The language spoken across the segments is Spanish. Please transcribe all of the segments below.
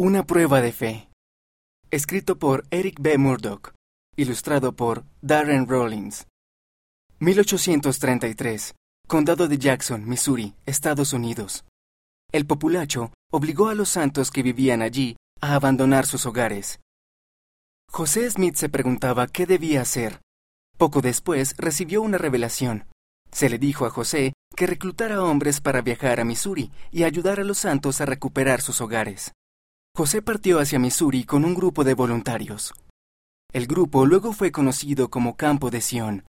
Una prueba de fe. Escrito por Eric B. Murdoch. Ilustrado por Darren Rollins. 1833. Condado de Jackson, Missouri, Estados Unidos. El populacho obligó a los santos que vivían allí a abandonar sus hogares. José Smith se preguntaba qué debía hacer. Poco después recibió una revelación. Se le dijo a José que reclutara hombres para viajar a Missouri y ayudar a los santos a recuperar sus hogares. José partió hacia Missouri con un grupo de voluntarios. El grupo luego fue conocido como Campo de Sion.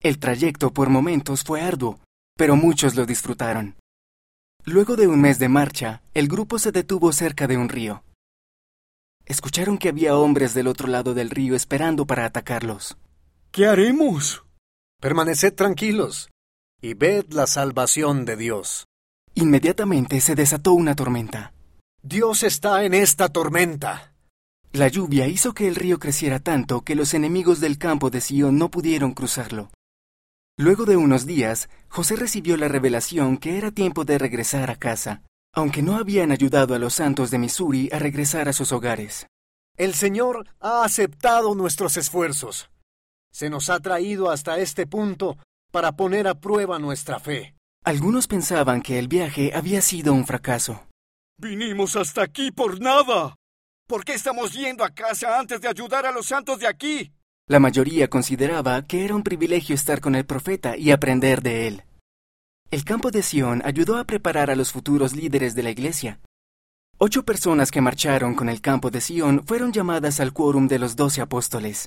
El trayecto por momentos fue arduo, pero muchos lo disfrutaron. Luego de un mes de marcha, el grupo se detuvo cerca de un río. Escucharon que había hombres del otro lado del río esperando para atacarlos. ¿Qué haremos? Permaneced tranquilos y ved la salvación de Dios. Inmediatamente se desató una tormenta. Dios está en esta tormenta. La lluvia hizo que el río creciera tanto que los enemigos del campo de Sion no pudieron cruzarlo. Luego de unos días, José recibió la revelación que era tiempo de regresar a casa, aunque no habían ayudado a los santos de Missouri a regresar a sus hogares. El Señor ha aceptado nuestros esfuerzos. Se nos ha traído hasta este punto para poner a prueba nuestra fe. Algunos pensaban que el viaje había sido un fracaso. Vinimos hasta aquí por nada. ¿Por qué estamos yendo a casa antes de ayudar a los santos de aquí? La mayoría consideraba que era un privilegio estar con el profeta y aprender de él. El campo de Sion ayudó a preparar a los futuros líderes de la iglesia. Ocho personas que marcharon con el campo de Sion fueron llamadas al quórum de los doce apóstoles.